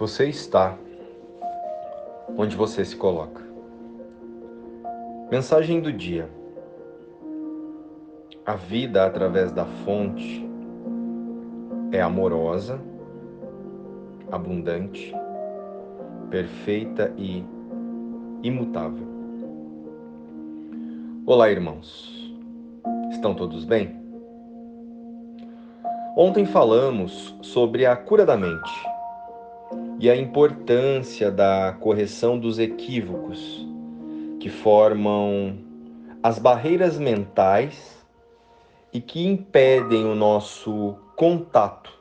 Você está onde você se coloca. Mensagem do dia. A vida através da fonte é amorosa, abundante, perfeita e imutável. Olá, irmãos. Estão todos bem? Ontem falamos sobre a cura da mente e a importância da correção dos equívocos que formam as barreiras mentais e que impedem o nosso contato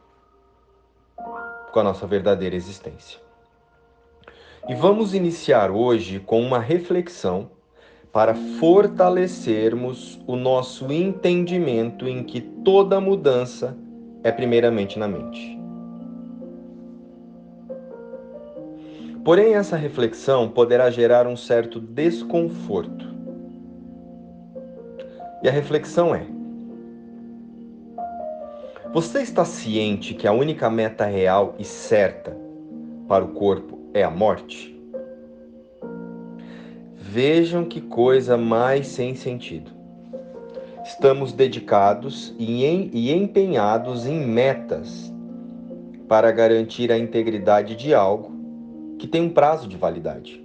com a nossa verdadeira existência. E vamos iniciar hoje com uma reflexão para fortalecermos o nosso entendimento em que toda mudança é primeiramente na mente. Porém, essa reflexão poderá gerar um certo desconforto. E a reflexão é: Você está ciente que a única meta real e certa para o corpo é a morte? Vejam que coisa mais sem sentido. Estamos dedicados e empenhados em metas para garantir a integridade de algo que tem um prazo de validade?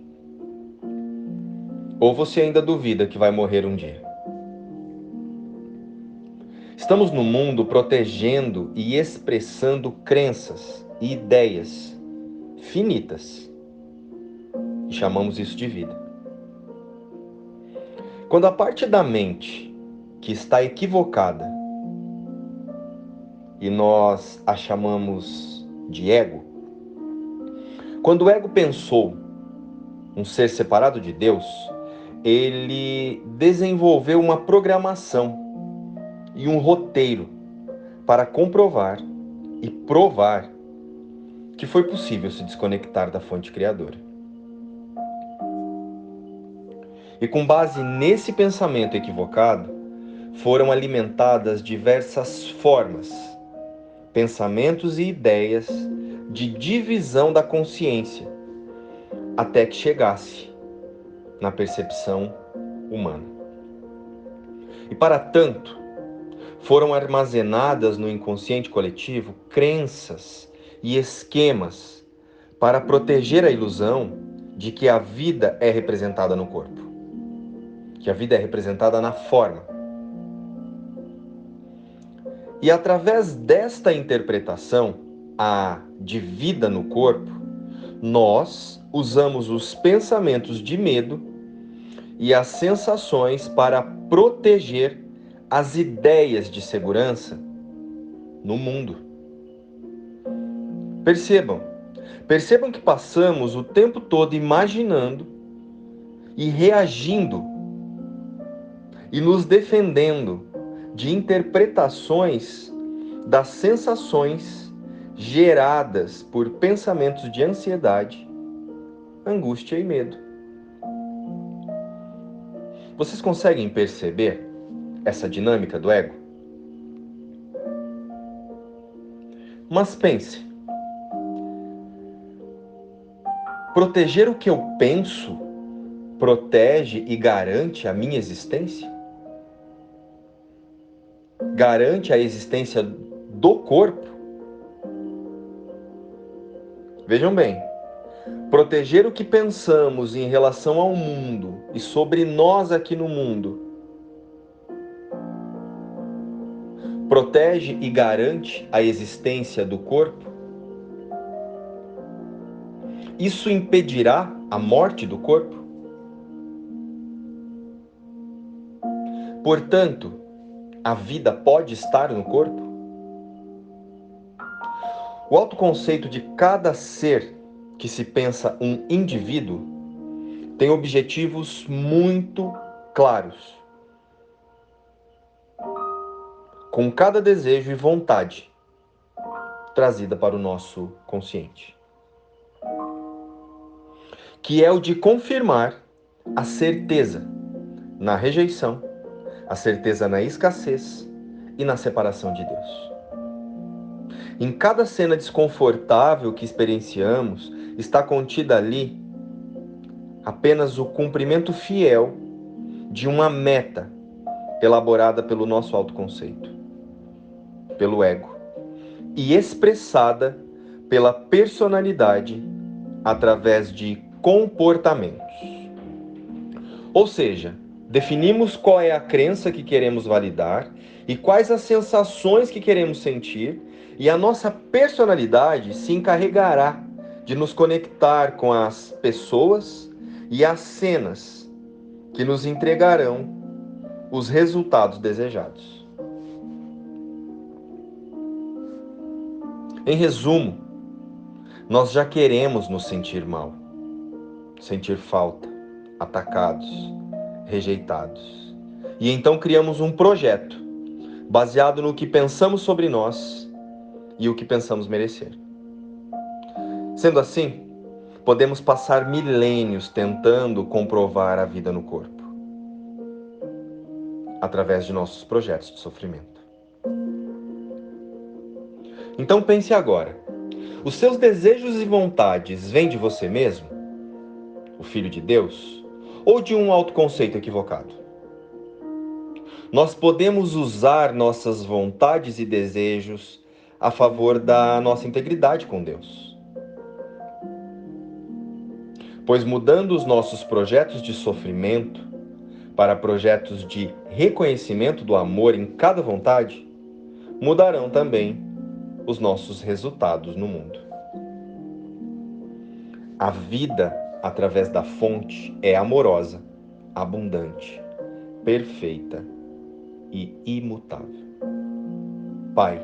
Ou você ainda duvida que vai morrer um dia? Estamos no mundo protegendo e expressando crenças e ideias finitas. E chamamos isso de vida. Quando a parte da mente que está equivocada e nós a chamamos de ego, quando o ego pensou um ser separado de Deus, ele desenvolveu uma programação e um roteiro para comprovar e provar que foi possível se desconectar da fonte criadora. E com base nesse pensamento equivocado, foram alimentadas diversas formas, pensamentos e ideias de divisão da consciência, até que chegasse na percepção humana. E para tanto, foram armazenadas no inconsciente coletivo crenças e esquemas para proteger a ilusão de que a vida é representada no corpo, que a vida é representada na forma. E através desta interpretação, a de vida no corpo, nós usamos os pensamentos de medo e as sensações para proteger as ideias de segurança no mundo. Percebam, percebam que passamos o tempo todo imaginando e reagindo e nos defendendo de interpretações das sensações geradas por pensamentos de ansiedade, angústia e medo. Vocês conseguem perceber essa dinâmica do ego? Mas pense: proteger o que eu penso protege e garante a minha existência? Garante a existência do corpo? Vejam bem, proteger o que pensamos em relação ao mundo e sobre nós aqui no mundo protege e garante a existência do corpo? Isso impedirá a morte do corpo? Portanto, a vida pode estar no corpo? O autoconceito de cada ser que se pensa um indivíduo tem objetivos muito claros. Com cada desejo e vontade trazida para o nosso consciente. Que é o de confirmar a certeza na rejeição, a certeza na escassez e na separação de Deus. Em cada cena desconfortável que experienciamos, está contida ali apenas o cumprimento fiel de uma meta elaborada pelo nosso autoconceito, pelo ego, e expressada pela personalidade através de comportamentos. Ou seja, definimos qual é a crença que queremos validar e quais as sensações que queremos sentir, e a nossa personalidade se encarregará de nos conectar com as pessoas e as cenas que nos entregarão os resultados desejados. Em resumo, nós já queremos nos sentir mal, sentir falta, atacados, rejeitados. E então criamos um projeto baseado no que pensamos sobre nós e o que pensamos merecer. Sendo assim, podemos passar milênios tentando comprovar a vida no corpo, através de nossos projetos de sofrimento. Então pense agora: os seus desejos e vontades vêm de você mesmo, o Filho de Deus, ou de um autoconceito equivocado? Nós podemos usar nossas vontades e desejos a favor da nossa integridade com Deus pois mudando os nossos projetos de sofrimento para projetos de reconhecimento do amor em cada vontade, mudarão também os nossos resultados no mundo. A vida através da fonte é amorosa, abundante, perfeita e imutável. Pai,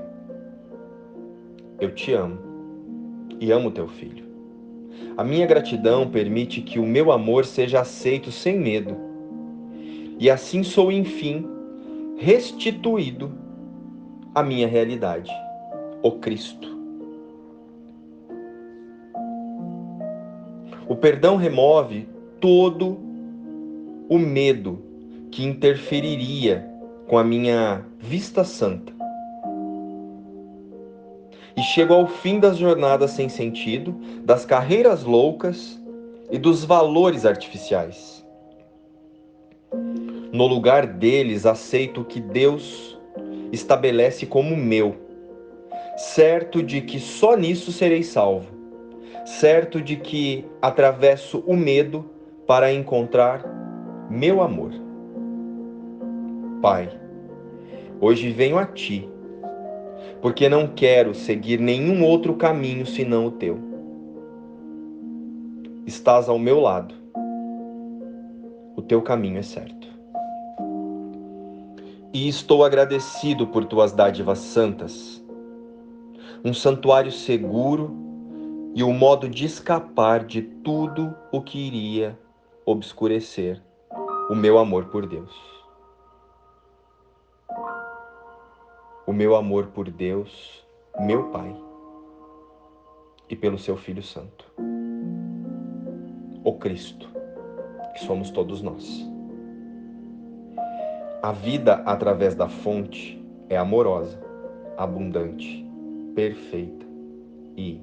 eu te amo e amo teu filho. A minha gratidão permite que o meu amor seja aceito sem medo. E assim sou, enfim, restituído à minha realidade, o Cristo. O perdão remove todo o medo que interferiria com a minha vista santa e chego ao fim das jornadas sem sentido, das carreiras loucas e dos valores artificiais. No lugar deles, aceito o que Deus estabelece como meu, certo de que só nisso serei salvo, certo de que atravesso o medo para encontrar meu amor. Pai, hoje venho a Ti porque não quero seguir nenhum outro caminho senão o teu. Estás ao meu lado. O teu caminho é certo. E estou agradecido por tuas dádivas santas, um santuário seguro e o modo de escapar de tudo o que iria obscurecer o meu amor por Deus. o meu amor por Deus, meu Pai, e pelo seu Filho Santo, o Cristo, que somos todos nós. A vida através da fonte é amorosa, abundante, perfeita e